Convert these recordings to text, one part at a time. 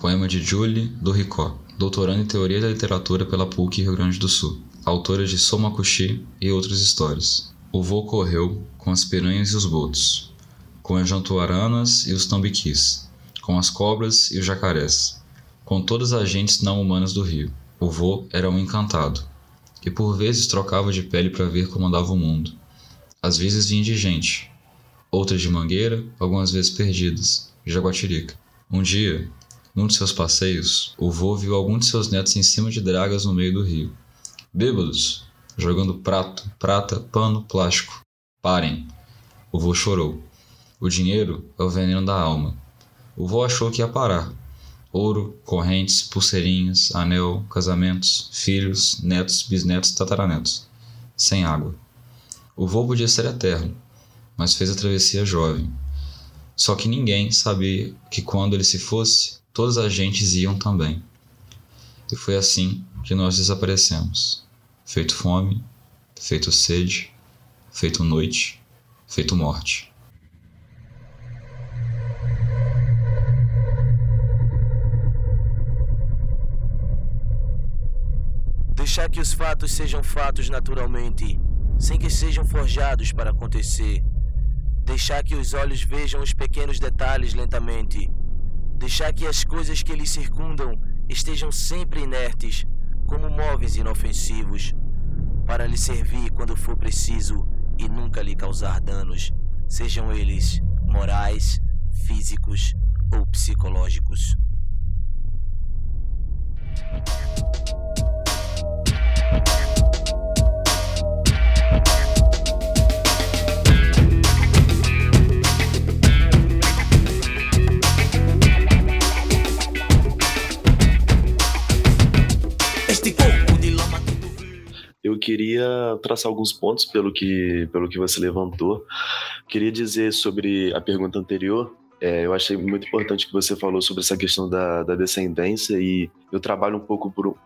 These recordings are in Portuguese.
Poema de Julie do Ricó, doutorando em Teoria da Literatura pela PUC Rio Grande do Sul, autora de Somakushi e outras histórias. O voo correu com as piranhas e os botos, com as jantuaranas e os tambiquis, com as cobras e os jacarés, com todas as gentes não humanas do rio. O vô era um encantado, e por vezes trocava de pele para ver como andava o mundo. Às vezes vinha de gente, outras de mangueira, algumas vezes perdidas, de jaguatirica. Um dia, num de seus passeios, o vô viu algum de seus netos em cima de dragas no meio do rio. Bêbados, jogando prato, prata, pano, plástico. Parem! O vô chorou. O dinheiro é o veneno da alma. O vô achou que ia parar. Ouro, correntes, pulseirinhas, anel, casamentos, filhos, netos, bisnetos, tataranetos. Sem água. O vô podia ser eterno, mas fez a travessia jovem. Só que ninguém sabia que quando ele se fosse, todas as gentes iam também. E foi assim que nós desaparecemos. Feito fome, feito sede, feito noite, feito morte. Deixar que os fatos sejam fatos naturalmente, sem que sejam forjados para acontecer. Deixar que os olhos vejam os pequenos detalhes lentamente. Deixar que as coisas que lhe circundam estejam sempre inertes, como móveis inofensivos, para lhe servir quando for preciso e nunca lhe causar danos, sejam eles morais, físicos ou psicológicos. Eu queria traçar alguns pontos pelo que, pelo que você levantou. Queria dizer sobre a pergunta anterior. É, eu achei muito importante que você falou sobre essa questão da, da descendência e eu trabalho um pouco por,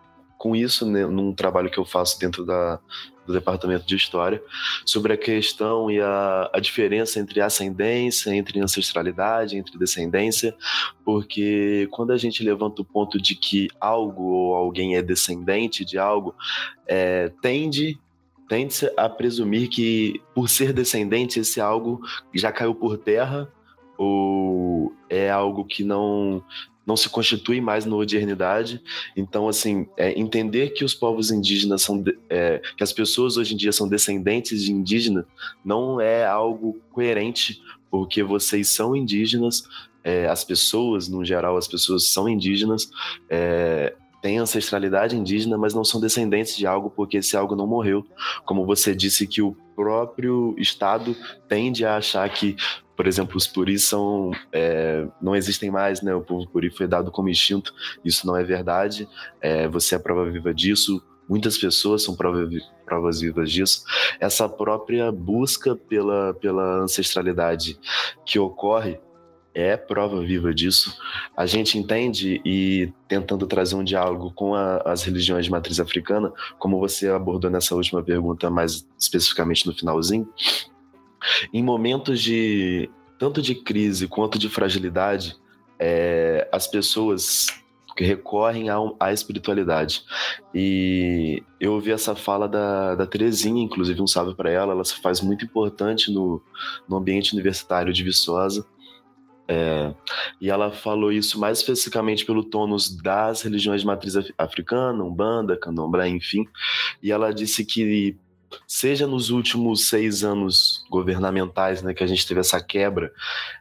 com isso né, num trabalho que eu faço dentro da, do departamento de história sobre a questão e a, a diferença entre ascendência, entre ancestralidade, entre descendência, porque quando a gente levanta o ponto de que algo ou alguém é descendente de algo, é, tende tende a presumir que por ser descendente esse algo já caiu por terra ou é algo que não não se constitui mais na modernidade. Então, assim, é, entender que os povos indígenas são, é, que as pessoas hoje em dia são descendentes de indígenas, não é algo coerente, porque vocês são indígenas, é, as pessoas, no geral, as pessoas são indígenas, é, têm ancestralidade indígena, mas não são descendentes de algo porque esse algo não morreu. Como você disse que o próprio Estado tende a achar que por exemplo, os puris são, é, não existem mais, né? O povo puri foi dado como extinto. Isso não é verdade. É, você é prova viva disso. Muitas pessoas são prova, provas vivas disso. Essa própria busca pela, pela ancestralidade que ocorre é prova viva disso. A gente entende e tentando trazer um diálogo com a, as religiões de matriz africana, como você abordou nessa última pergunta, mais especificamente no finalzinho, em momentos de tanto de crise quanto de fragilidade, é, as pessoas recorrem à, à, espiritualidade. E eu ouvi essa fala da, da Terezinha, inclusive um salve para ela, ela se faz muito importante no, no ambiente universitário de Viçosa. É, e ela falou isso mais especificamente pelo tônus das religiões de matriz africana, Umbanda, Candomblé, enfim. E ela disse que seja nos últimos seis anos governamentais, né, que a gente teve essa quebra,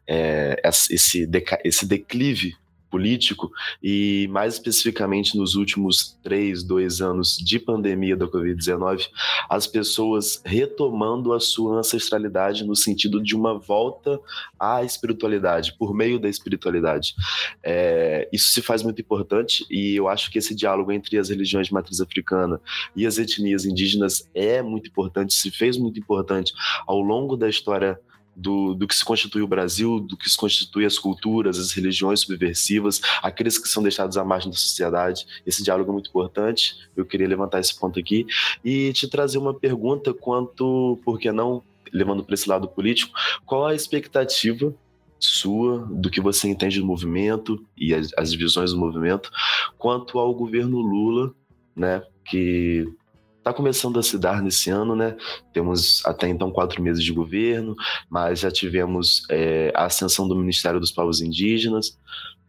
é, esse, esse declive político e mais especificamente nos últimos três, dois anos de pandemia da Covid-19, as pessoas retomando a sua ancestralidade no sentido de uma volta à espiritualidade, por meio da espiritualidade. É, isso se faz muito importante e eu acho que esse diálogo entre as religiões de matriz africana e as etnias indígenas é muito importante, se fez muito importante ao longo da história do, do que se constitui o Brasil, do que se constitui as culturas, as religiões subversivas, aqueles que são deixados à margem da sociedade. Esse diálogo é muito importante. Eu queria levantar esse ponto aqui e te trazer uma pergunta quanto, por que não, levando para esse lado político, qual a expectativa sua, do que você entende do movimento e as, as visões do movimento, quanto ao governo Lula, né, que está começando a se dar nesse ano, né? Temos até então quatro meses de governo, mas já tivemos é, a ascensão do Ministério dos Povos Indígenas.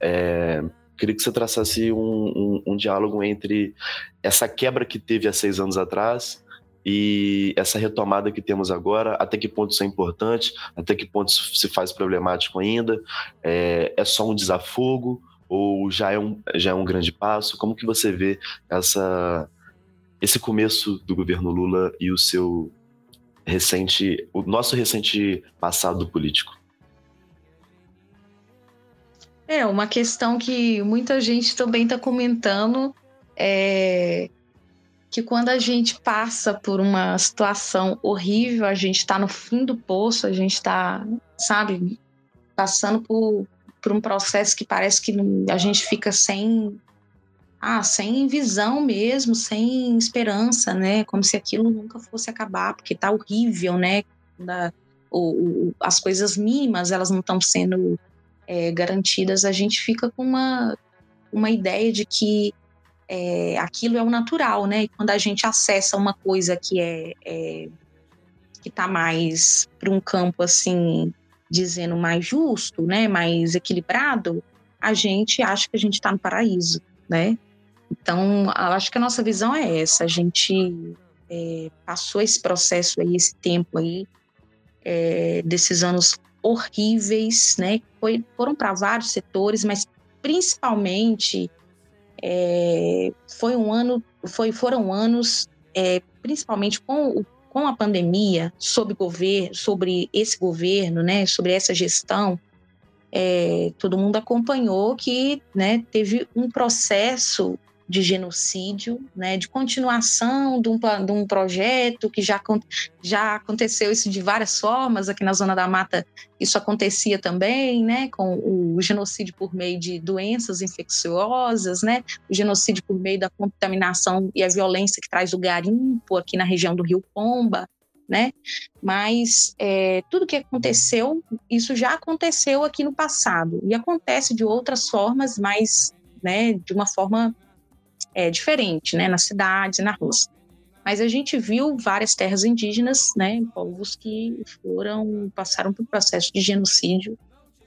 É, queria que você traçasse um, um, um, diálogo entre essa quebra que teve há seis anos atrás e essa retomada que temos agora, até que ponto isso é importante, até que ponto isso se faz problemático ainda, é, é só um desafogo ou já é um, já é um grande passo? Como que você vê essa, esse começo do governo Lula e o seu recente, o nosso recente passado político? É, uma questão que muita gente também está comentando é que quando a gente passa por uma situação horrível, a gente está no fim do poço, a gente está, sabe, passando por, por um processo que parece que a gente fica sem ah, sem visão mesmo, sem esperança, né? Como se aquilo nunca fosse acabar, porque tá horrível, né? Da, o, o, as coisas mínimas elas não estão sendo é, garantidas, a gente fica com uma, uma ideia de que é, aquilo é o natural, né? E quando a gente acessa uma coisa que é, é que está mais para um campo assim, dizendo mais justo, né? Mais equilibrado, a gente acha que a gente está no paraíso, né? Então, acho que a nossa visão é essa. A gente é, passou esse processo aí, esse tempo aí, é, desses anos horríveis, né? Foi, foram para vários setores, mas principalmente é, foi um ano, foi, foram anos, é, principalmente com, com a pandemia, sobre, governo, sobre esse governo, né? Sobre essa gestão. É, todo mundo acompanhou que né, teve um processo de genocídio, né, de continuação de um, de um projeto que já, já aconteceu isso de várias formas. Aqui na Zona da Mata, isso acontecia também, né, com o genocídio por meio de doenças infecciosas, né, o genocídio por meio da contaminação e a violência que traz o garimpo aqui na região do Rio Pomba, né, mas é, tudo que aconteceu, isso já aconteceu aqui no passado e acontece de outras formas, mas né, de uma forma é, diferente, né, nas cidades na Rússia. Mas a gente viu várias terras indígenas, né, povos que foram passaram por processo de genocídio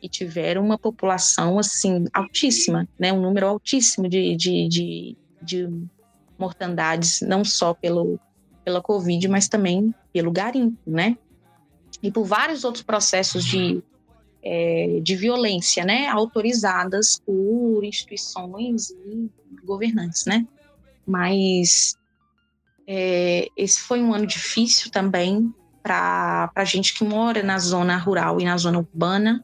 e tiveram uma população assim altíssima, né, um número altíssimo de, de, de, de mortandades, não só pelo pela Covid, mas também pelo garimpo, né? E por vários outros processos de, é, de violência, né? Autorizadas por instituições e governantes, né? Mas é, esse foi um ano difícil também para a gente que mora na zona rural e na zona urbana,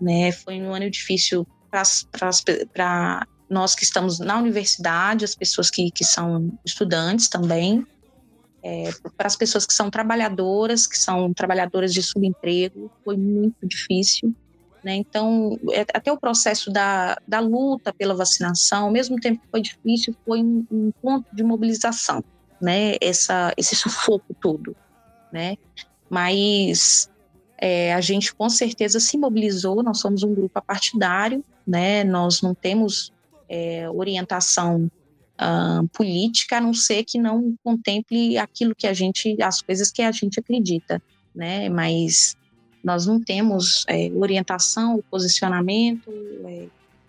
né? Foi um ano difícil para nós que estamos na universidade, as pessoas que, que são estudantes também, é, para as pessoas que são trabalhadoras, que são trabalhadoras de subemprego, foi muito difícil. Né? Então, é, até o processo da, da luta pela vacinação, ao mesmo tempo que foi difícil, foi um, um ponto de mobilização, né? Essa, esse sufoco todo, né? Mas é, a gente com certeza se mobilizou, nós somos um grupo apartidário, né? Nós não temos é, orientação uh, política, a não ser que não contemple aquilo que a gente, as coisas que a gente acredita, né? Mas nós não temos é, orientação, posicionamento. É,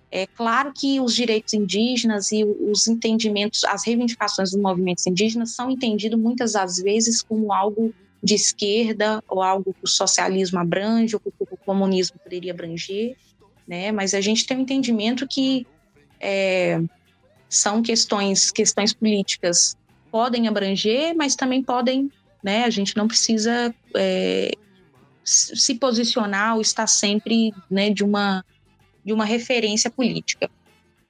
é, claro que os direitos indígenas e os entendimentos, as reivindicações dos movimentos indígenas são entendidos muitas das vezes como algo de esquerda ou algo que o socialismo abrange ou que o comunismo poderia abranger, né? Mas a gente tem um entendimento que é, são questões, questões políticas podem abranger, mas também podem, né? A gente não precisa é, se posicionar ou estar sempre né, de, uma, de uma referência política.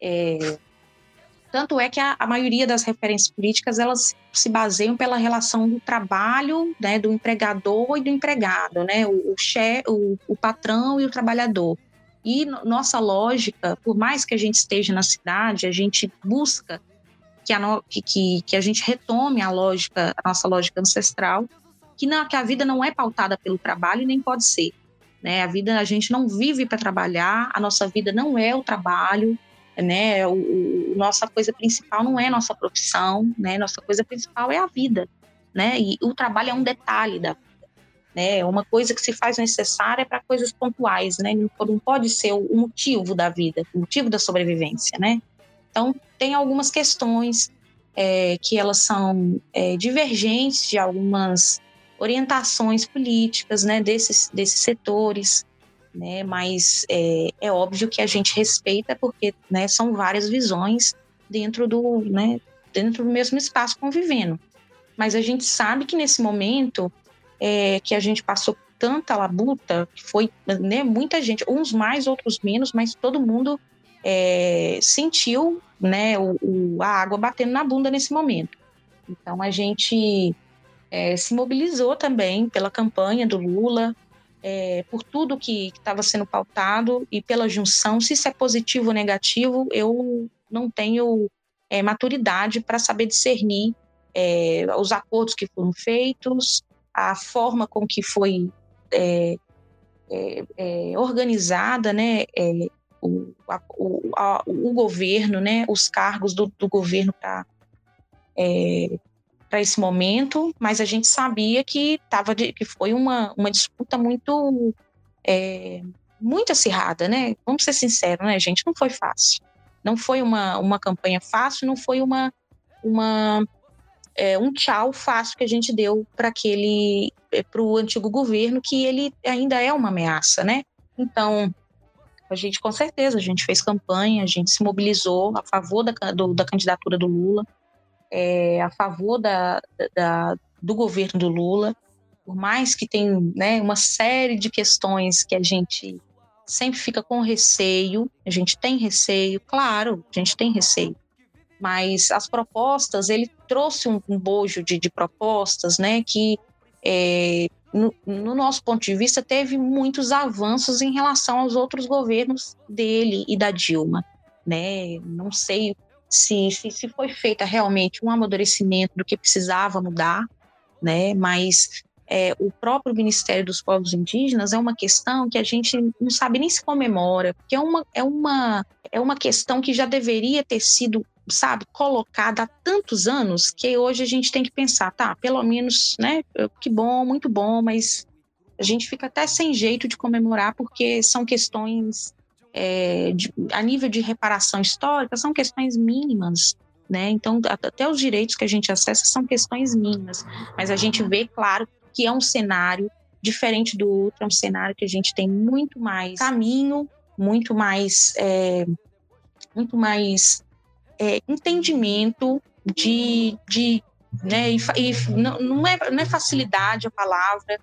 É, tanto é que a, a, maioria das referências políticas elas se baseiam pela relação do trabalho, né, do empregador e do empregado, né, o, o, che, o, o patrão e o trabalhador. E nossa lógica, por mais que a gente esteja na cidade, a gente busca que a, no, que, que a gente retome a lógica, a nossa lógica ancestral, que, não, que a vida não é pautada pelo trabalho e nem pode ser. né? A vida a gente não vive para trabalhar, a nossa vida não é o trabalho, né? O, o, nossa coisa principal não é nossa profissão, né? Nossa coisa principal é a vida, né? E o trabalho é um detalhe da né? É uma coisa que se faz necessária para coisas pontuais, né? Não pode ser o motivo da vida, o motivo da sobrevivência, né? Então tem algumas questões é, que elas são é, divergentes de algumas orientações políticas, né? Desses desses setores, né? Mas é, é óbvio que a gente respeita porque, né? São várias visões dentro do, né? Dentro do mesmo espaço convivendo. Mas a gente sabe que nesse momento é, que a gente passou tanta labuta, que foi né, muita gente, uns mais, outros menos, mas todo mundo é, sentiu né, o, o, a água batendo na bunda nesse momento. Então a gente é, se mobilizou também pela campanha do Lula, é, por tudo que estava sendo pautado e pela junção. Se isso é positivo ou negativo, eu não tenho é, maturidade para saber discernir é, os acordos que foram feitos, a forma com que foi é, é, é organizada, né, é, o, a, o, a, o, governo, né, os cargos do, do governo para é, para esse momento, mas a gente sabia que tava de, que foi uma, uma disputa muito é, muito acirrada, né? Vamos ser sinceros, né, gente? Não foi fácil. Não foi uma, uma campanha fácil, não foi uma, uma é, um tchau fácil que a gente deu para aquele é, para o antigo governo que ele ainda é uma ameaça, né? Então a gente com certeza a gente fez campanha, a gente se mobilizou a favor da, do, da candidatura do Lula, é, a favor da, da, do governo do Lula, por mais que tem né, uma série de questões que a gente sempre fica com receio, a gente tem receio, claro, a gente tem receio, mas as propostas, ele trouxe um, bojo de, de, propostas, né, que é, no, no, nosso ponto de vista teve muitos avanços em relação aos outros governos dele e da Dilma, né, não sei se, se, se foi feita realmente um amadurecimento do que precisava mudar, né, mas é, o próprio Ministério dos Povos Indígenas é uma questão que a gente não sabe nem se comemora, porque é uma, é uma, é uma questão que já deveria ter sido sabe, colocada há tantos anos que hoje a gente tem que pensar, tá, pelo menos, né, que bom, muito bom, mas a gente fica até sem jeito de comemorar porque são questões é, de, a nível de reparação histórica são questões mínimas, né? Então até os direitos que a gente acessa são questões mínimas, mas a gente vê, claro, que é um cenário diferente do outro, é um cenário que a gente tem muito mais caminho, muito mais é, muito mais é, entendimento de, de né, e, e não, não, é, não é facilidade a palavra,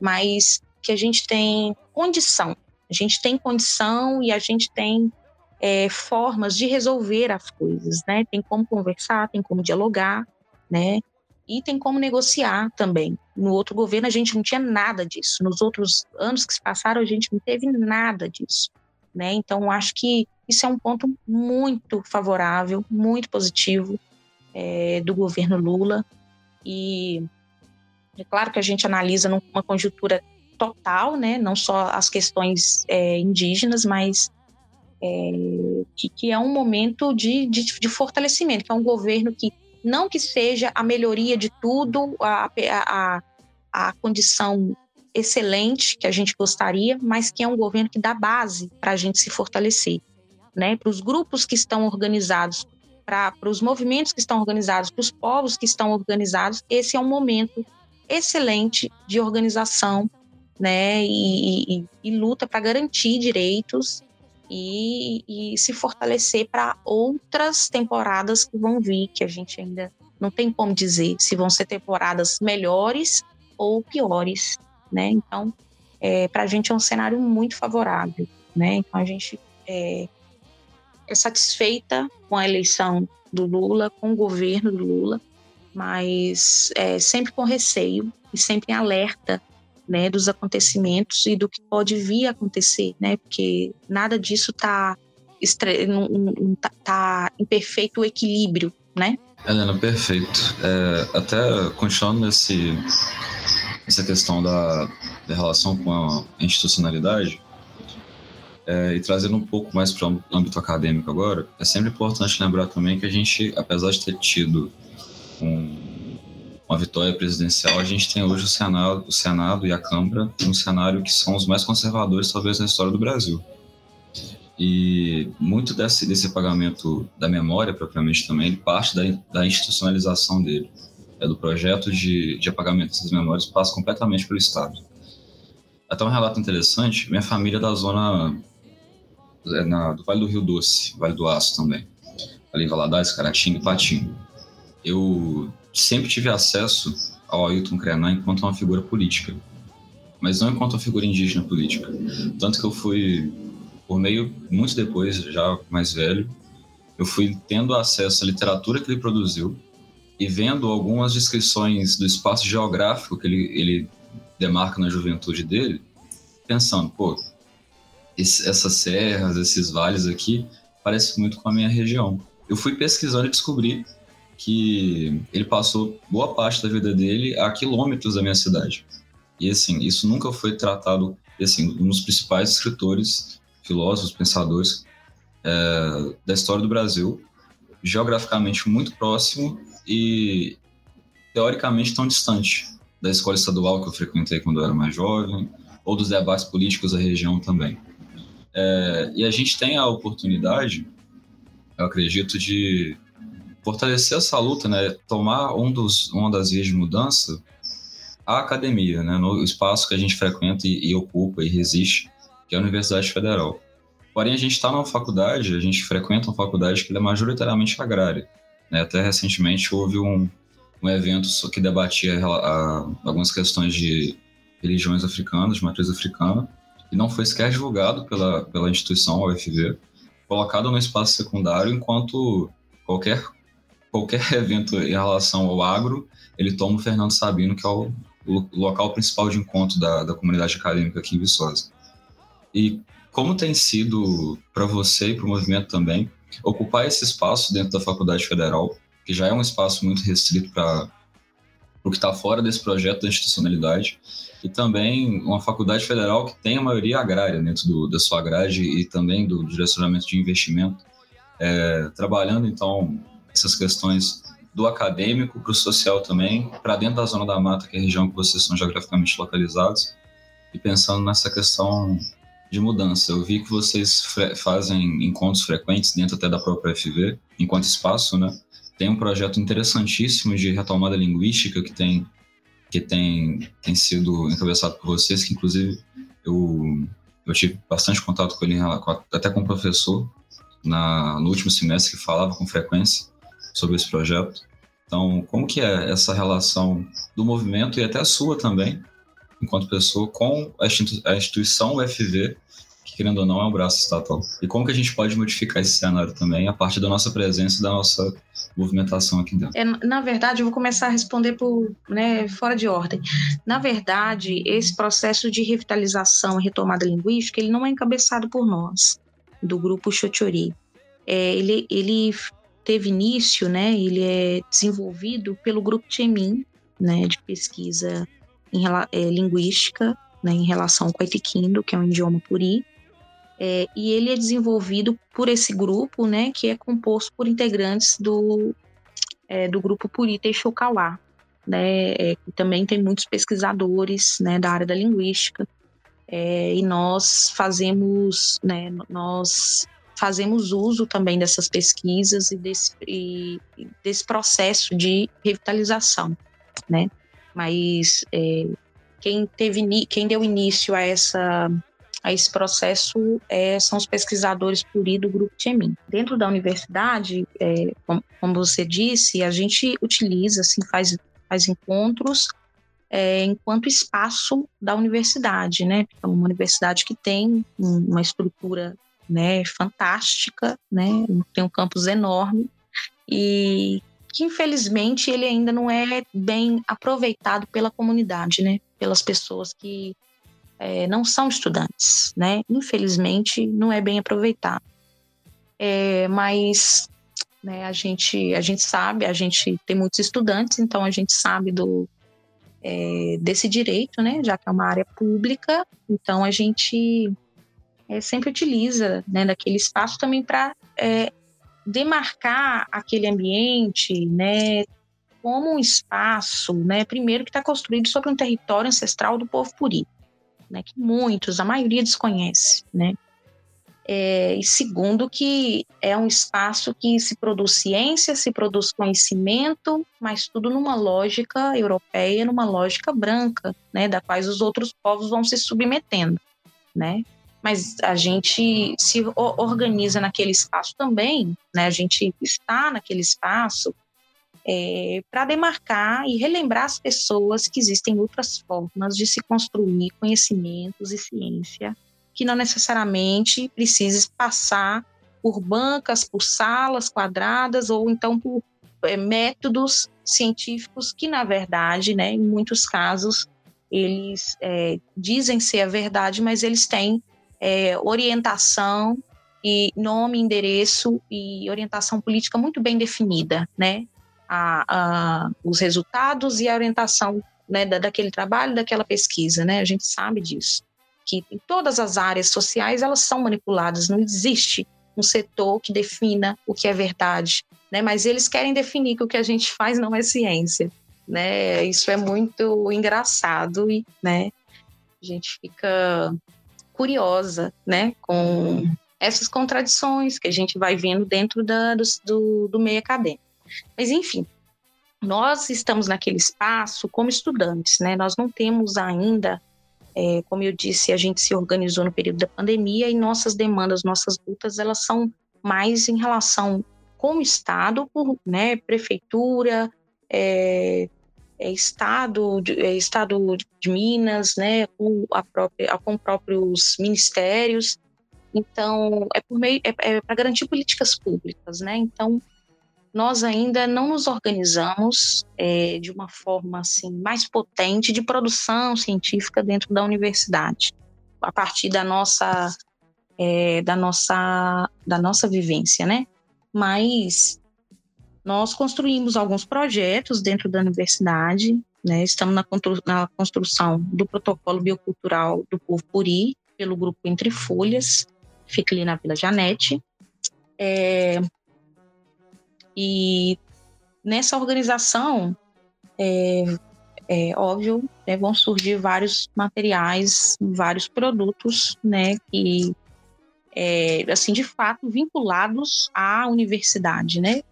mas que a gente tem condição. A gente tem condição e a gente tem é, formas de resolver as coisas, né? Tem como conversar, tem como dialogar, né? E tem como negociar também. No outro governo a gente não tinha nada disso. Nos outros anos que se passaram a gente não teve nada disso, né? Então acho que isso é um ponto muito favorável, muito positivo é, do governo Lula. E é claro que a gente analisa numa conjuntura total, né, não só as questões é, indígenas, mas é, que, que, é um momento de, de, de, fortalecimento, que é um governo que não que seja a melhoria de tudo, a, a, a condição excelente que a gente gostaria, mas que é um governo que dá base para a gente se fortalecer né, para os grupos que estão organizados, para os movimentos que estão organizados, para os povos que estão organizados, esse é um momento excelente de organização né, e, e, e luta para garantir direitos e, e se fortalecer para outras temporadas que vão vir, que a gente ainda não tem como dizer se vão ser temporadas melhores ou piores, né? Então, é, para a gente é um cenário muito favorável, né? Então a gente é, é satisfeita com a eleição do Lula, com o governo do Lula, mas é, sempre com receio e sempre em alerta né, dos acontecimentos e do que pode vir a acontecer, né, porque nada disso está tá, tá em perfeito equilíbrio, né? Helena, perfeito. É, até continuando nesse, essa questão da, da relação com a institucionalidade, é, e trazendo um pouco mais para o âmbito acadêmico agora, é sempre importante lembrar também que a gente, apesar de ter tido um, uma vitória presidencial, a gente tem hoje o Senado, o Senado e a Câmara um cenário que são os mais conservadores, talvez, na história do Brasil. E muito desse, desse pagamento da memória, propriamente também, parte da, da institucionalização dele. É do projeto de, de apagamento dessas memórias, passa completamente pelo Estado. Até um relato interessante: minha família é da zona é na, do Vale do Rio Doce, Vale do Aço também. Ali em Valadares, Caratinga e Patinho. Eu sempre tive acesso ao Ailton Krenak enquanto uma figura política, mas não enquanto uma figura indígena política. Tanto que eu fui, por meio, muito depois, já mais velho, eu fui tendo acesso à literatura que ele produziu e vendo algumas descrições do espaço geográfico que ele, ele demarca na juventude dele, pensando, pô, esse, essas serras, esses vales aqui, parece muito com a minha região. Eu fui pesquisando e descobri que ele passou boa parte da vida dele a quilômetros da minha cidade. E assim, isso nunca foi tratado, assim, um dos principais escritores, filósofos, pensadores é, da história do Brasil, geograficamente muito próximo e teoricamente tão distante da escola estadual que eu frequentei quando eu era mais jovem, ou dos debates políticos da região também. É, e a gente tem a oportunidade, eu acredito, de fortalecer essa luta, né? Tomar um dos, uma das vias de mudança a academia, né? No espaço que a gente frequenta e, e ocupa e resiste, que é a Universidade Federal. Porém, a gente está numa faculdade, a gente frequenta uma faculdade que é majoritariamente agrária. Né? Até recentemente houve um, um evento que debatia a, a, algumas questões de religiões africanas, de matriz africana, e não foi sequer divulgado pela, pela instituição, a UFV, colocado no espaço secundário, enquanto qualquer, qualquer evento em relação ao agro, ele toma o Fernando Sabino, que é o, o local principal de encontro da, da comunidade acadêmica aqui em Viçosa. E como tem sido para você e para o movimento também ocupar esse espaço dentro da Faculdade Federal, que já é um espaço muito restrito para o que está fora desse projeto da institucionalidade, e também uma faculdade federal que tem a maioria agrária dentro do, da sua grade e também do direcionamento de investimento, é, trabalhando então essas questões do acadêmico para o social também, para dentro da zona da mata, que é a região que vocês são geograficamente localizados, e pensando nessa questão de mudança. Eu vi que vocês fazem encontros frequentes dentro até da própria FV, enquanto espaço, né? Tem um projeto interessantíssimo de retomada linguística que tem que tem, tem sido encabeçado por vocês, que inclusive eu, eu tive bastante contato com ele, até com o professor, na, no último semestre, que falava com frequência sobre esse projeto. Então, como que é essa relação do movimento e até a sua também, enquanto pessoa, com a instituição UFV querendo ou não, é um braço estatal. E como que a gente pode modificar esse cenário também a partir da nossa presença da nossa movimentação aqui dentro? É, na verdade, eu vou começar a responder por, né, fora de ordem. Na verdade, esse processo de revitalização e retomada linguística, ele não é encabeçado por nós, do grupo Xochori. É, ele, ele teve início, né, ele é desenvolvido pelo grupo Chemin, né, de pesquisa em, é, linguística, né, em relação com o Itiquindo, que é um idioma puri, é, e ele é desenvolvido por esse grupo, né, que é composto por integrantes do, é, do grupo Purita e Chocauá, né, é, também tem muitos pesquisadores, né, da área da linguística, é, e nós fazemos, né, nós fazemos uso também dessas pesquisas e desse, e desse processo de revitalização, né, mas é, quem teve, quem deu início a essa a esse processo é, são os pesquisadores Puri do Grupo Tchemin. Dentro da universidade, é, como, como, você disse, a gente utiliza, assim, faz, faz encontros é, enquanto espaço da universidade, né? É uma universidade que tem uma estrutura né, fantástica, né? Tem um campus enorme e que infelizmente ele ainda não é bem aproveitado pela comunidade, né? Pelas pessoas que é, não são estudantes, né? Infelizmente, não é bem aproveitado. É, mas né, a, gente, a gente sabe, a gente tem muitos estudantes, então a gente sabe do, é, desse direito, né, já que é uma área pública, então a gente é, sempre utiliza né, daquele espaço também para é, demarcar aquele ambiente, né, como um espaço, né, primeiro que está construído sobre um território ancestral do povo puri, né, que muitos, a maioria desconhece, né, é, e segundo, que é um espaço que se produz ciência, se produz conhecimento, mas tudo numa lógica europeia, numa lógica branca, né, da quais os outros povos vão se submetendo, né? Mas a gente se organiza naquele espaço também, né? A gente está naquele espaço é, para demarcar e relembrar as pessoas que existem outras formas de se construir conhecimentos e ciência que não necessariamente precise passar por bancas, por salas quadradas ou então por é, métodos científicos que, na verdade, né, em muitos casos, eles é, dizem ser a verdade, mas eles têm é, orientação e nome, endereço e orientação política muito bem definida, né? A, a, os resultados e a orientação né, da, daquele trabalho, daquela pesquisa, né? A gente sabe disso que em todas as áreas sociais elas são manipuladas, não existe um setor que defina o que é verdade, né? Mas eles querem definir que o que a gente faz não é ciência, né? Isso é muito engraçado e, né? A gente fica curiosa, né? Com essas contradições que a gente vai vendo dentro da, do, do meio acadêmico. Mas, enfim, nós estamos naquele espaço como estudantes, né? Nós não temos ainda é, como eu disse, a gente se organizou no período da pandemia e nossas demandas, nossas lutas, elas são mais em relação com o Estado, por, né, prefeitura, é, é, Estado, de, é, Estado de Minas, né, com, a própria, com próprios ministérios. Então, é por meio, é, é para garantir políticas públicas, né? Então, nós ainda não nos organizamos é, de uma forma assim mais potente de produção científica dentro da universidade, a partir da nossa é, da nossa da nossa vivência, né? Mas nós construímos alguns projetos dentro da universidade, né? Estamos na, na construção do protocolo biocultural do povo Puri pelo grupo Entre Folhas, fica ali na Vila Janete. É, e nessa organização, é, é óbvio, né, vão surgir vários materiais, vários produtos, né, que é, assim de fato vinculados à universidade, né?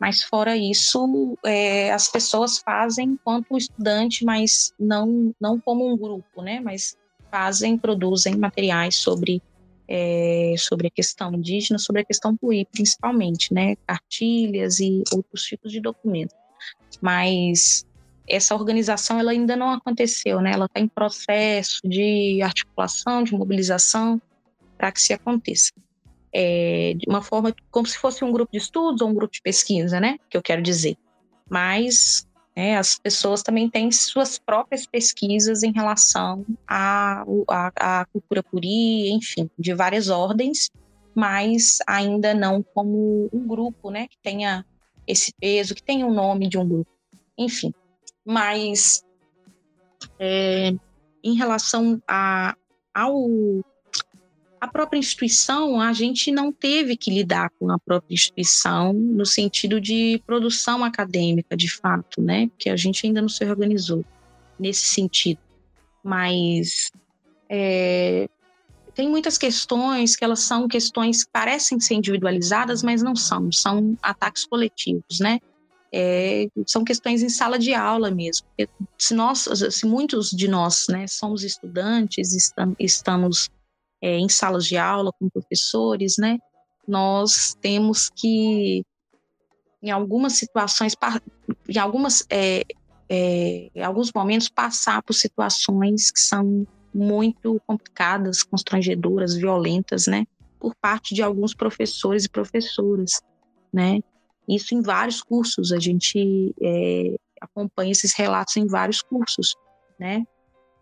Mas fora isso, é, as pessoas fazem enquanto estudante, mas não não como um grupo, né? Mas fazem, produzem materiais sobre é, sobre a questão indígena, sobre a questão PUI, principalmente, né? Cartilhas e outros tipos de documentos. Mas essa organização ela ainda não aconteceu, né? Ela está em processo de articulação, de mobilização para que se aconteça. É, de uma forma como se fosse um grupo de estudos ou um grupo de pesquisa, né? Que eu quero dizer. Mas né? As pessoas também têm suas próprias pesquisas em relação à, cultura puri, enfim, de várias ordens, mas ainda não como um grupo, né, que tenha esse peso, que tenha o nome de um grupo, enfim. Mas é, em relação a, ao a própria instituição, a gente não teve que lidar com a própria instituição no sentido de produção acadêmica, de fato, né? Porque a gente ainda não se organizou nesse sentido. Mas é, tem muitas questões que elas são questões que parecem ser individualizadas, mas não são, são ataques coletivos, né? É, são questões em sala de aula mesmo. Se nós, se muitos de nós, né, somos estudantes, estamos é, em salas de aula com professores, né? Nós temos que, em algumas situações, em algumas, é, é, em alguns momentos, passar por situações que são muito complicadas, constrangedoras, violentas, né? Por parte de alguns professores e professoras, né? Isso em vários cursos, a gente é, acompanha esses relatos em vários cursos, né?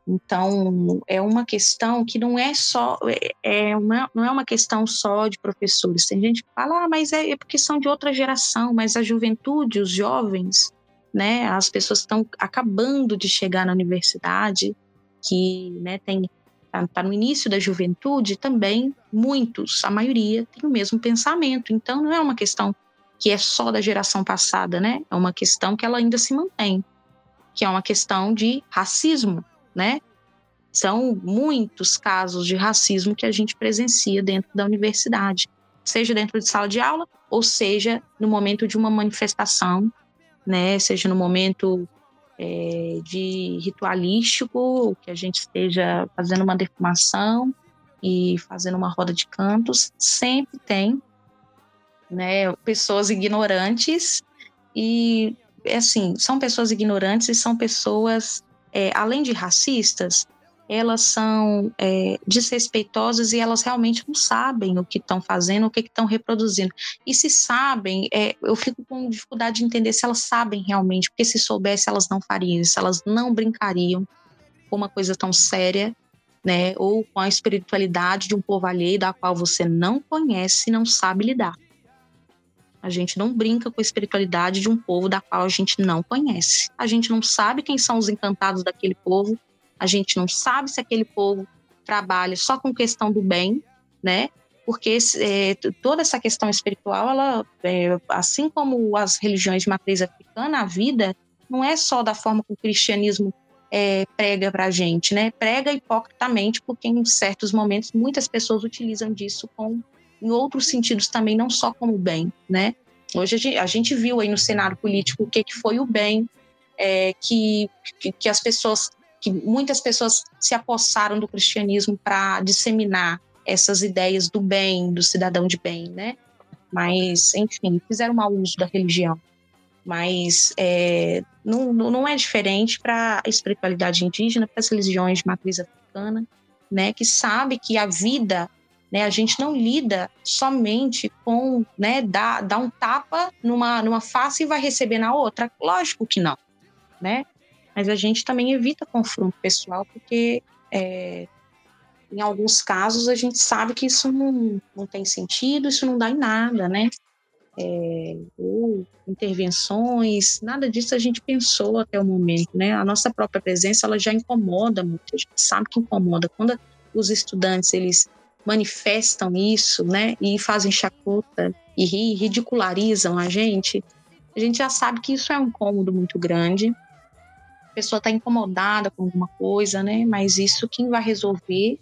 Então, é uma questão que não é só, é, é uma, não é uma questão só de professores. Tem gente que fala, ah, mas é, é porque são de outra geração, mas a juventude, os jovens, né, as pessoas estão acabando de chegar na universidade, que né, tem está tá no início da juventude, também muitos, a maioria, tem o mesmo pensamento. Então, não é uma questão que é só da geração passada, né? É uma questão que ela ainda se mantém, que é uma questão de racismo, né? São muitos casos de racismo que a gente presencia dentro da universidade, seja dentro de sala de aula, ou seja no momento de uma manifestação, né? Seja no momento é, de ritualístico, que a gente esteja fazendo uma defumação e fazendo uma roda de cantos, sempre tem né, pessoas ignorantes e assim são pessoas ignorantes e são pessoas é, além de racistas elas são é, desrespeitosas e elas realmente não sabem o que estão fazendo, o que estão reproduzindo. E se sabem, é, eu fico com dificuldade de entender se elas sabem realmente, porque se soubesse elas não fariam isso, elas não brincariam com uma coisa tão séria, né? Ou com a espiritualidade de um povo alheio da qual você não conhece e não sabe lidar. A gente não brinca com a espiritualidade de um povo da qual a gente não conhece. A gente não sabe quem são os encantados daquele povo, a gente não sabe se aquele povo trabalha só com questão do bem, né? Porque é, toda essa questão espiritual, ela, é, assim como as religiões de matriz africana, a vida não é só da forma que o cristianismo é, prega para a gente, né? Prega hipocritamente, porque em certos momentos muitas pessoas utilizam disso com, em outros sentidos também, não só como bem, né? Hoje a gente, a gente viu aí no cenário político o que, que foi o bem é, que, que, que, as pessoas que muitas pessoas se apossaram do cristianismo para disseminar essas ideias do bem, do cidadão de bem, né? Mas, enfim, fizeram mau uso da religião. Mas é, não, não é diferente para a espiritualidade indígena, para as religiões de matriz africana, né? Que sabe que a vida, né? A gente não lida somente com, né? Dar, dar um tapa numa, numa face e vai receber na outra. Lógico que não, né? mas a gente também evita confronto pessoal, porque é, em alguns casos a gente sabe que isso não, não tem sentido, isso não dá em nada, né? É, ou intervenções, nada disso a gente pensou até o momento, né? A nossa própria presença ela já incomoda muito, a gente sabe que incomoda. Quando os estudantes eles manifestam isso, né, e fazem chacota e ridicularizam a gente, a gente já sabe que isso é um incômodo muito grande pessoa está incomodada com alguma coisa, né? Mas isso quem vai resolver,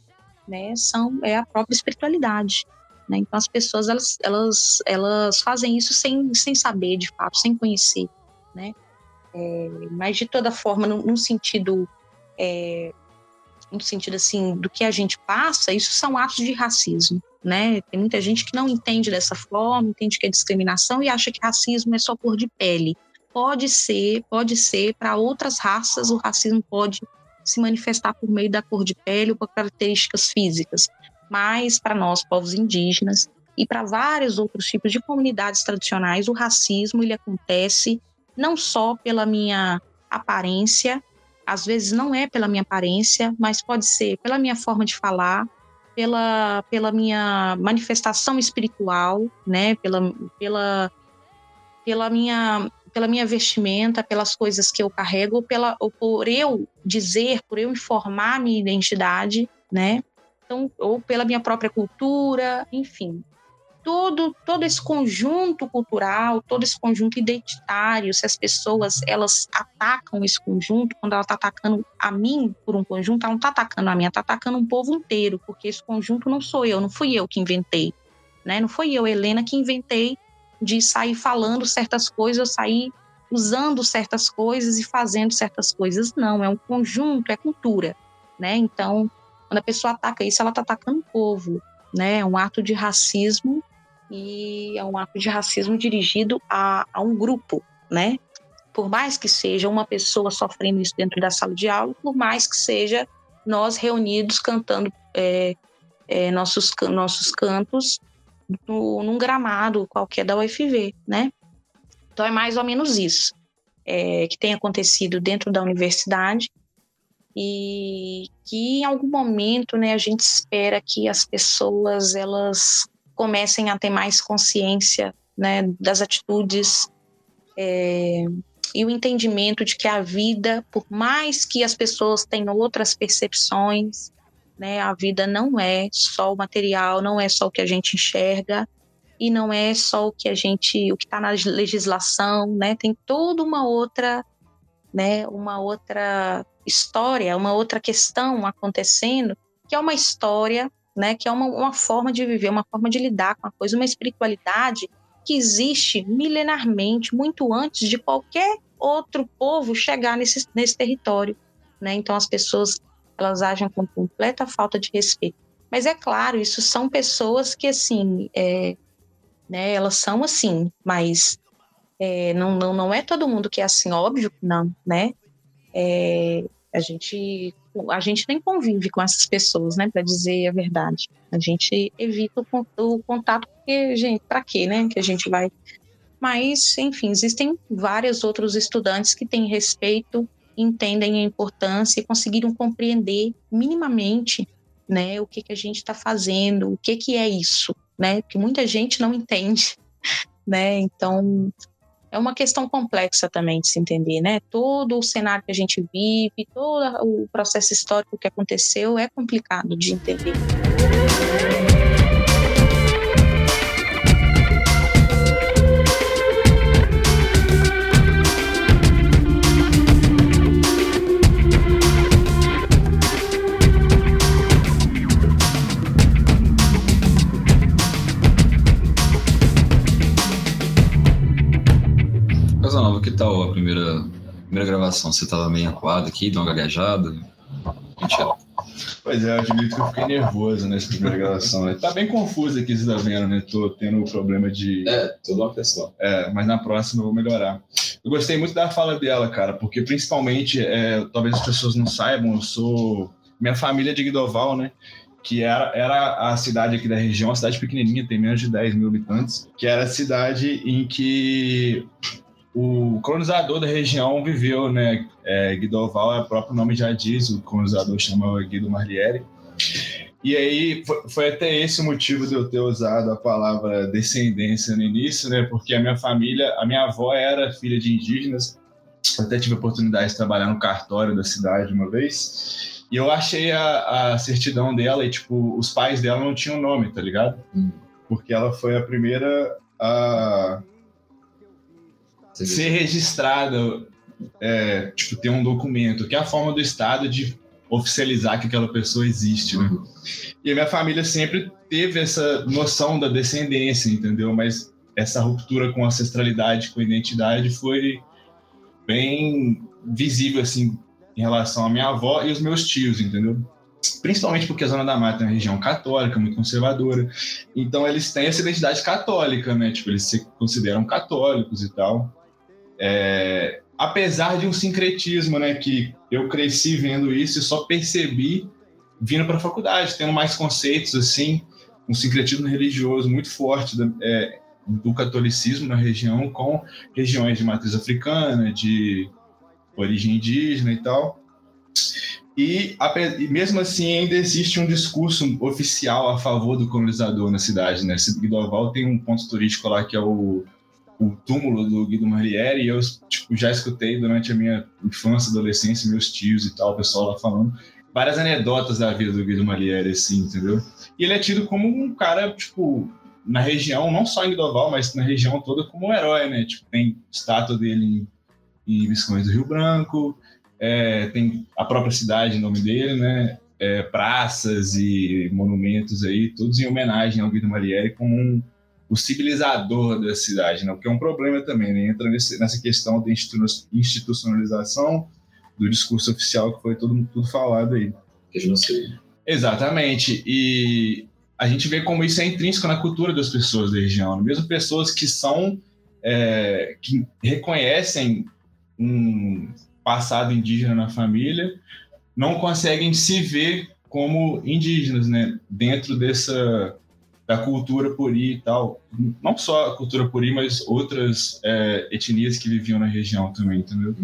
né? São é a própria espiritualidade. Né? Então as pessoas elas, elas, elas fazem isso sem, sem saber de fato, sem conhecer, né? É, mas de toda forma, num, num sentido é, no sentido assim do que a gente passa, isso são atos de racismo, né? Tem muita gente que não entende dessa forma, entende que é discriminação e acha que racismo é só cor de pele pode ser, pode ser para outras raças, o racismo pode se manifestar por meio da cor de pele ou por características físicas, mas para nós, povos indígenas, e para vários outros tipos de comunidades tradicionais, o racismo ele acontece não só pela minha aparência, às vezes não é pela minha aparência, mas pode ser pela minha forma de falar, pela, pela minha manifestação espiritual, né, pela, pela, pela minha pela minha vestimenta, pelas coisas que eu carrego, pela, ou por eu dizer, por eu informar minha identidade, né? Então, ou pela minha própria cultura, enfim. Todo, todo esse conjunto cultural, todo esse conjunto identitário, se as pessoas elas atacam esse conjunto, quando ela está atacando a mim por um conjunto, ela não está atacando a mim, ela está atacando um povo inteiro, porque esse conjunto não sou eu, não fui eu que inventei. Né? Não fui eu, Helena, que inventei de sair falando certas coisas, sair usando certas coisas e fazendo certas coisas. Não, é um conjunto, é cultura, né? Então, quando a pessoa ataca isso, ela está atacando o povo, né? É um ato de racismo e é um ato de racismo dirigido a, a um grupo, né? Por mais que seja uma pessoa sofrendo isso dentro da sala de aula, por mais que seja nós reunidos cantando é, é, nossos, nossos cantos no, num gramado qualquer da UFV, né? Então é mais ou menos isso é, que tem acontecido dentro da universidade e que em algum momento, né, a gente espera que as pessoas elas comecem a ter mais consciência, né, das atitudes é, e o entendimento de que a vida, por mais que as pessoas tenham outras percepções, né, a vida não é só o material, não é só o que a gente enxerga e não é só o que a gente, o que está na legislação, né, tem toda uma outra, né, uma outra história, uma outra questão acontecendo, que é uma história, né, que é uma, uma forma de viver, uma forma de lidar com a coisa, uma espiritualidade que existe milenarmente, muito antes de qualquer outro povo chegar nesse, nesse território. Né? Então, as pessoas elas agem com completa falta de respeito. Mas é claro, isso são pessoas que, assim, é, né, elas são assim, mas é, não, não, não é todo mundo que é assim, óbvio não, né? É, a gente a gente nem convive com essas pessoas, né, para dizer a verdade. A gente evita o, contato porque, gente, para quê, né, que a gente vai. Mas, enfim, existem vários outros estudantes que têm respeito, entendem a importância e conseguiram compreender minimamente, né, o que que a gente está fazendo, o que que é isso, né, que muita gente não entende, né. Então, é uma questão complexa também de se entender, né? Todo o cenário que a gente vive, todo o processo histórico que aconteceu é complicado de entender. Gravação? Você estava meio acuado aqui, deu uma gaguejada? Mentira. Pois é, eu admito que eu fiquei nervoso nessa primeira gravação. Né? Tá bem confuso aqui, você tá vendo, né? Tô tendo problema de. É, toda uma questão. É, mas na próxima eu vou melhorar. Eu gostei muito da fala dela, cara, porque principalmente, é, talvez as pessoas não saibam, eu sou. Minha família é de Guidoval, né? que era, era a cidade aqui da região, uma cidade pequenininha, tem menos de 10 mil habitantes, que era a cidade em que o colonizador da região viveu, né? É, Guidoval, é o próprio nome já diz, o colonizador chama Guido Marlieri. E aí foi, foi, até esse o motivo de eu ter usado a palavra descendência no início, né? Porque a minha família, a minha avó era filha de indígenas. Eu até tive a oportunidade de trabalhar no cartório da cidade uma vez. E eu achei a, a certidão dela e, tipo, os pais dela não tinham nome, tá ligado? Hum. Porque ela foi a primeira a ser registrada, é, tipo, ter um documento, que é a forma do Estado de oficializar que aquela pessoa existe, né? Uhum. E a minha família sempre teve essa noção da descendência, entendeu? Mas essa ruptura com a ancestralidade, com a identidade, foi bem visível, assim, em relação à minha avó e os meus tios, entendeu? Principalmente porque a Zona da Mata é uma região católica, muito conservadora. Então, eles têm essa identidade católica, né? Tipo, eles se consideram católicos e tal. É, apesar de um sincretismo, né? Que eu cresci vendo isso e só percebi vindo para a faculdade, tendo mais conceitos assim, um sincretismo religioso muito forte da, é, do catolicismo na região, com regiões de matriz africana, de origem indígena e tal. E, e, mesmo assim ainda existe um discurso oficial a favor do colonizador na cidade, né? Guidoval tem um ponto turístico lá que é o o túmulo do Guido Marieri e eu tipo, já escutei durante a minha infância, adolescência, meus tios e tal, o pessoal lá falando várias anedotas da vida do Guido Marieri, assim, entendeu? E ele é tido como um cara, tipo, na região, não só em Guidoval, mas na região toda como um herói, né? Tipo, tem estátua dele em, em Visconde do Rio Branco, é, tem a própria cidade em nome dele, né? É, praças e monumentos aí, todos em homenagem ao Guido Marieri como um o civilizador da cidade, né? o que é um problema também, né? entra nesse, nessa questão de institucionalização do discurso oficial que foi tudo, tudo falado aí. Exatamente, e a gente vê como isso é intrínseco na cultura das pessoas da região, né? mesmo pessoas que são, é, que reconhecem um passado indígena na família, não conseguem se ver como indígenas, né, dentro dessa da cultura puri e tal. Não só a cultura puri, mas outras é, etnias que viviam na região também, entendeu?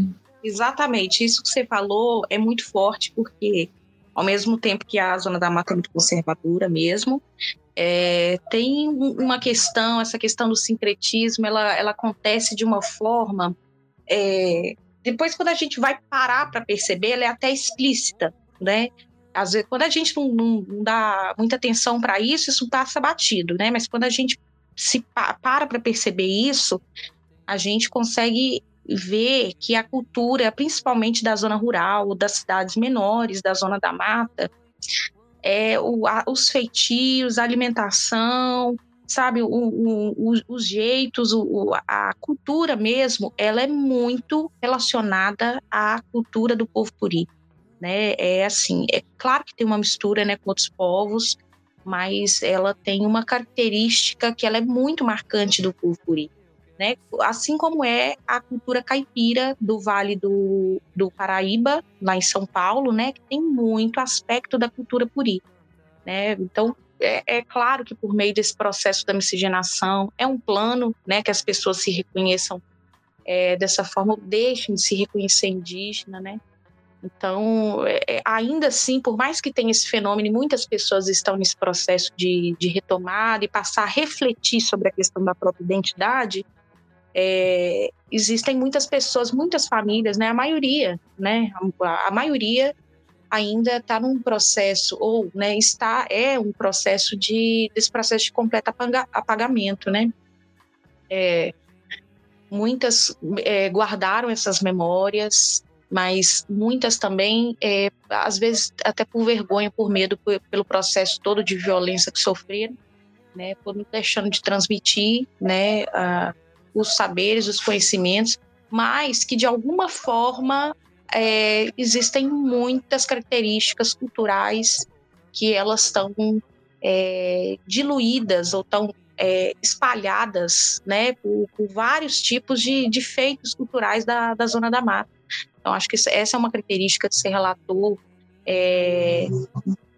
Exatamente. Isso que você falou é muito forte, porque ao mesmo tempo que a Zona da Mata é muito conservadora mesmo, é, tem uma questão, essa questão do sincretismo, ela, ela acontece de uma forma é, depois quando a gente vai parar para perceber, ela é até explícita, né? Às vezes, quando a gente não, não dá muita atenção para isso, isso passa batido, né? Mas quando a gente se pa para para perceber isso, a gente consegue ver que a cultura, principalmente da zona rural, das cidades menores, da zona da mata, é o, a, os feitios, a alimentação, sabe, o, o, os jeitos, a cultura mesmo, ela é muito relacionada à cultura do povo puri, né? É assim, é claro que tem uma mistura, né, com outros povos, mas ela tem uma característica que ela é muito marcante do puri né? Assim como é a cultura caipira do Vale do, do Paraíba, lá em São Paulo, né? Que tem muito aspecto da cultura puri, né? Então, é, é, claro que por meio desse processo da miscigenação, é um plano, né? Que as pessoas se reconheçam é, dessa forma, deixem de se reconhecer indígena, né? Então, é, é, ainda assim, por mais que tenha esse fenômeno, muitas pessoas estão nesse processo de, de retomada e passar a refletir sobre a questão da própria identidade, é, existem muitas pessoas, muitas famílias, né, a maioria, né, a, a maioria ainda está num processo ou, né, está é um processo de desse processo de completo apaga, apagamento, né? É, muitas é, guardaram essas memórias, mas muitas também, é, às vezes até por vergonha, por medo, por, pelo processo todo de violência que sofreram, né, por não deixando de transmitir, né, a, os saberes, os conhecimentos, mas que de alguma forma é, existem muitas características culturais que elas estão é, diluídas ou estão é, espalhadas né, por, por, vários tipos de, de feitos culturais da, da Zona da Mata. Então, acho que essa é uma característica que você relatou é,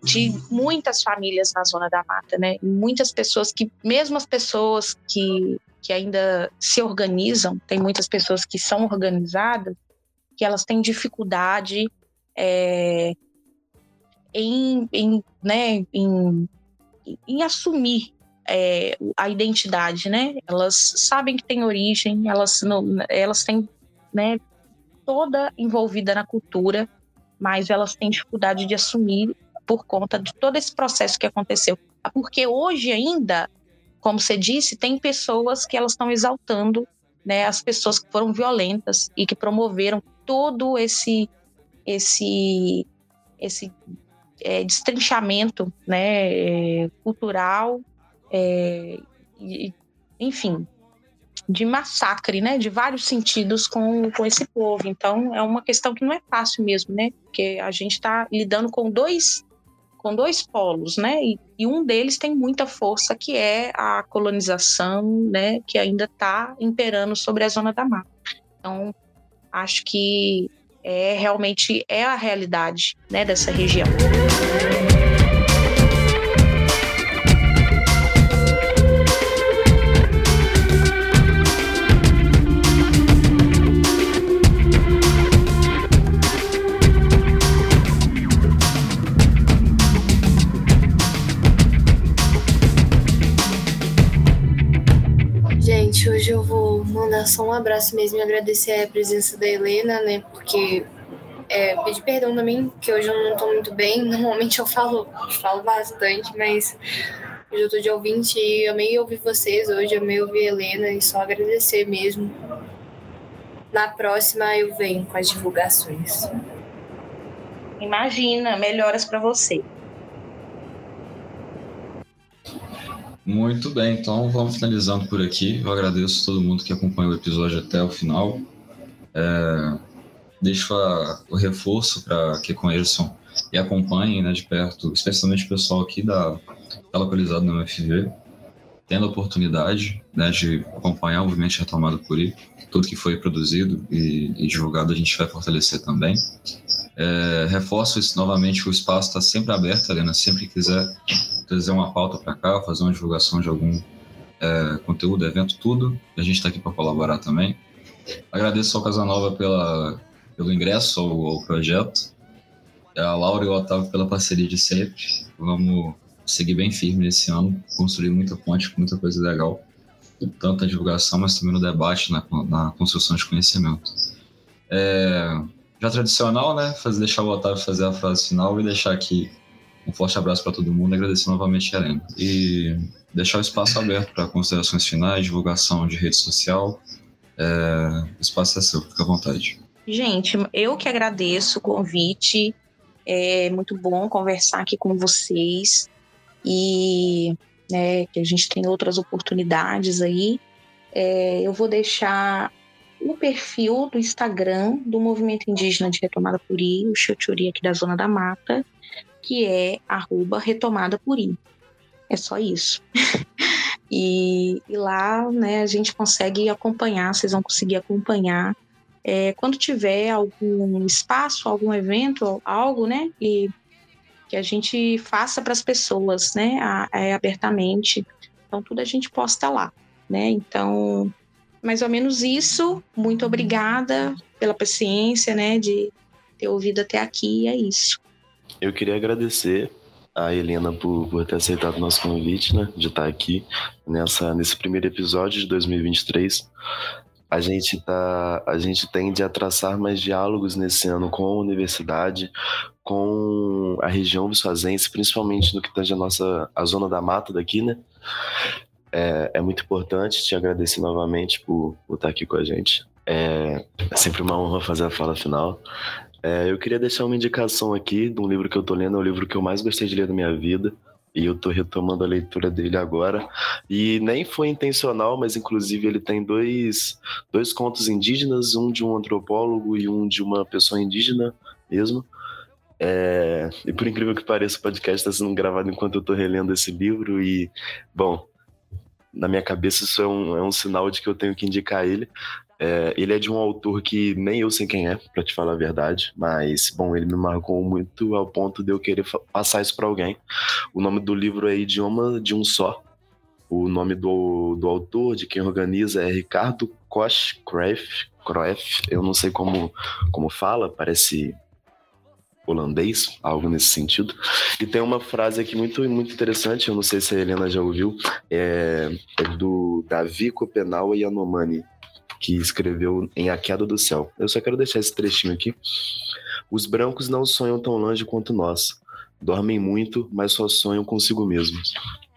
de muitas famílias na Zona da Mata, né? Muitas pessoas que, mesmo as pessoas que que ainda se organizam, tem muitas pessoas que são organizadas, que elas têm dificuldade é, em, em, né, em, em assumir é, a identidade, né? Elas sabem que tem origem, elas, não, elas têm, né, toda envolvida na cultura, mas elas têm dificuldade de assumir por conta de todo esse processo que aconteceu. Porque hoje ainda como você disse, tem pessoas que elas estão exaltando né, as pessoas que foram violentas e que promoveram todo esse esse esse é, destrinchamento né, é, cultural, é, e, enfim, de massacre, né, de vários sentidos com, com esse povo. Então, é uma questão que não é fácil mesmo, né, porque a gente está lidando com dois com dois polos, né? E, e, um deles tem muita força, que é a colonização, né? Que ainda está imperando sobre a zona da mata. Então, acho que é realmente é a realidade, né? Dessa região. Só um abraço mesmo e agradecer a presença da Helena, né? Porque é, pedir perdão também, que hoje eu não tô muito bem. Normalmente eu falo, falo bastante, mas hoje eu tô de ouvinte e amei ouvir vocês hoje, amei ouvir a Helena e só agradecer mesmo. Na próxima eu venho com as divulgações. Imagina, melhoras para você. Muito bem, então vamos finalizando por aqui. Eu agradeço a todo mundo que acompanhou o episódio até o final. É, deixo a, o reforço para que conheçam e acompanhem né, de perto, especialmente o pessoal aqui da, tá localizado no UFV, tendo a oportunidade né, de acompanhar o movimento retomado por aí. Tudo que foi produzido e, e divulgado a gente vai fortalecer também. É, reforço isso novamente, o espaço está sempre aberto, Helena, sempre quiser trazer uma pauta para cá, fazer uma divulgação de algum é, conteúdo, evento, tudo. A gente está aqui para colaborar também. Agradeço ao Casanova pela, pelo ingresso ao, ao, projeto, a Laura e o Otávio pela parceria de sempre. Vamos seguir bem firme nesse ano, construir muita ponte, muita coisa legal. tanto na divulgação, mas também no debate, na, na construção de conhecimento. É, já tradicional, né? Fazer, deixar o Otávio fazer a frase final e deixar aqui um forte abraço para todo mundo agradecer novamente a Helena. E deixar o espaço aberto para considerações finais, divulgação de rede social. É, o espaço é seu, fica à vontade. Gente, eu que agradeço o convite. É muito bom conversar aqui com vocês e né, que a gente tem outras oportunidades aí. É, eu vou deixar o perfil do Instagram do Movimento Indígena de Retomada Puri, o Xochuri aqui da Zona da Mata, que é arroba retomada puri. É só isso. e, e, lá né, a gente consegue acompanhar, vocês vão conseguir acompanhar. É, quando tiver algum espaço, algum evento, algo, né? E que a gente faça para as pessoas, né? A, a, é, abertamente. Então tudo a gente posta lá, né? Então mais ou menos isso. Muito obrigada pela paciência, né? De ter ouvido até aqui. É isso. Eu queria agradecer a Helena por, por ter aceitado o nosso convite, né, de estar aqui nessa, nesse primeiro episódio de 2023. A gente, tá, a gente tende a traçar mais diálogos nesse ano com a universidade, com a região vissuazense, principalmente no que tange a nossa a zona da mata daqui, né? É, é muito importante te agradecer novamente por, por estar aqui com a gente. É, é sempre uma honra fazer a fala final. É, eu queria deixar uma indicação aqui de um livro que eu tô lendo, é o livro que eu mais gostei de ler na minha vida. E eu tô retomando a leitura dele agora. E nem foi intencional, mas inclusive ele tem dois, dois contos indígenas, um de um antropólogo e um de uma pessoa indígena mesmo. É, e por incrível que pareça, o podcast está sendo gravado enquanto eu tô relendo esse livro. E, bom, na minha cabeça isso é um, é um sinal de que eu tenho que indicar ele, é, ele é de um autor que nem eu sei quem é, para te falar a verdade, mas, bom, ele me marcou muito ao ponto de eu querer passar isso para alguém. O nome do livro é Idioma de um Só. O nome do, do autor, de quem organiza, é Ricardo Koch Cruyff. Eu não sei como, como fala, parece holandês, algo nesse sentido. E tem uma frase aqui muito, muito interessante, eu não sei se a Helena já ouviu, é, é do Davi Copenau Yanomami que escreveu em A Queda do Céu. Eu só quero deixar esse trechinho aqui. Os brancos não sonham tão longe quanto nós. Dormem muito, mas só sonham consigo mesmos.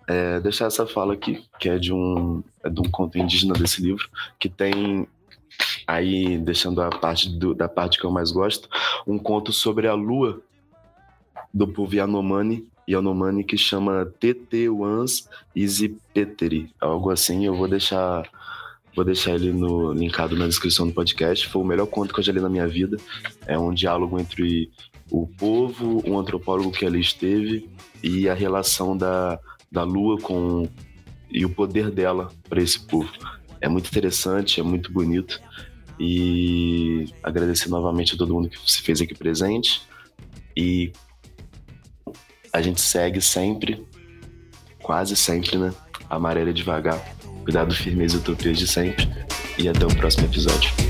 É, deixar essa fala aqui, que é de um, é de um conto indígena desse livro, que tem aí, deixando a parte do, da parte que eu mais gosto, um conto sobre a lua do povo Yanomami, Yanomami que chama Teteuans Izipeteri, algo assim. Eu vou deixar Vou deixar ele no, linkado na descrição do podcast. Foi o melhor conto que eu já li na minha vida. É um diálogo entre o povo, um antropólogo que ali esteve e a relação da, da lua com e o poder dela para esse povo. É muito interessante, é muito bonito. E agradecer novamente a todo mundo que se fez aqui presente. E a gente segue sempre, quase sempre, né? Amarela devagar Cuidado, firmeza e utopias de sempre. E até o próximo episódio.